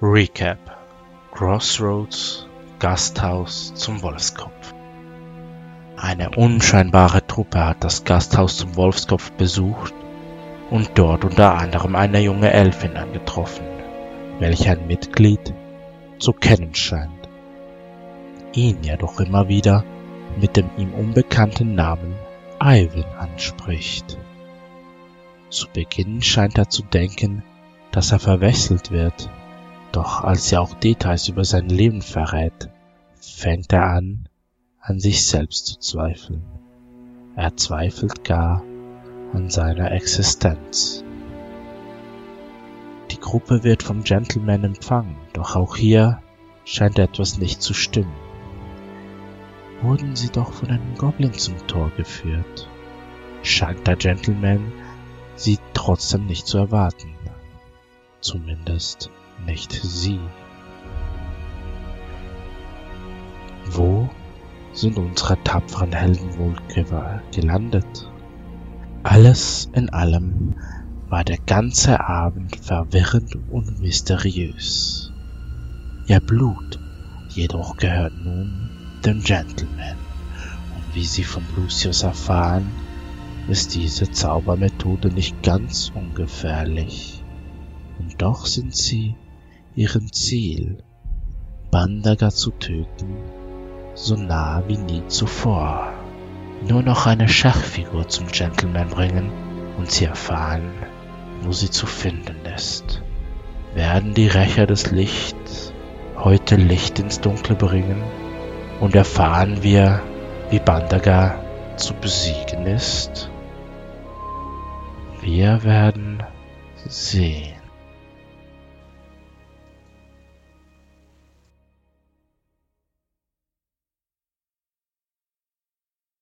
Recap. Crossroads Gasthaus zum Wolfskopf. Eine unscheinbare Truppe hat das Gasthaus zum Wolfskopf besucht und dort unter anderem eine junge Elfin angetroffen, welche ein Mitglied zu kennen scheint, ihn jedoch immer wieder mit dem ihm unbekannten Namen Ivan anspricht. Zu Beginn scheint er zu denken, dass er verwechselt wird doch als sie auch Details über sein Leben verrät, fängt er an, an sich selbst zu zweifeln. Er zweifelt gar an seiner Existenz. Die Gruppe wird vom Gentleman empfangen, doch auch hier scheint etwas nicht zu stimmen. Wurden sie doch von einem Goblin zum Tor geführt, scheint der Gentleman sie trotzdem nicht zu erwarten. Zumindest nicht sie. Wo sind unsere tapferen Helden wohl gelandet? Alles in allem war der ganze Abend verwirrend und mysteriös. Ihr Blut jedoch gehört nun dem Gentleman, und wie sie von Lucius erfahren, ist diese Zaubermethode nicht ganz ungefährlich. Und doch sind sie ihrem Ziel, Bandaga zu töten, so nah wie nie zuvor. Nur noch eine Schachfigur zum Gentleman bringen und sie erfahren, wo sie zu finden ist. Werden die Rächer des Lichts heute Licht ins Dunkle bringen und erfahren wir, wie Bandaga zu besiegen ist? Wir werden sehen.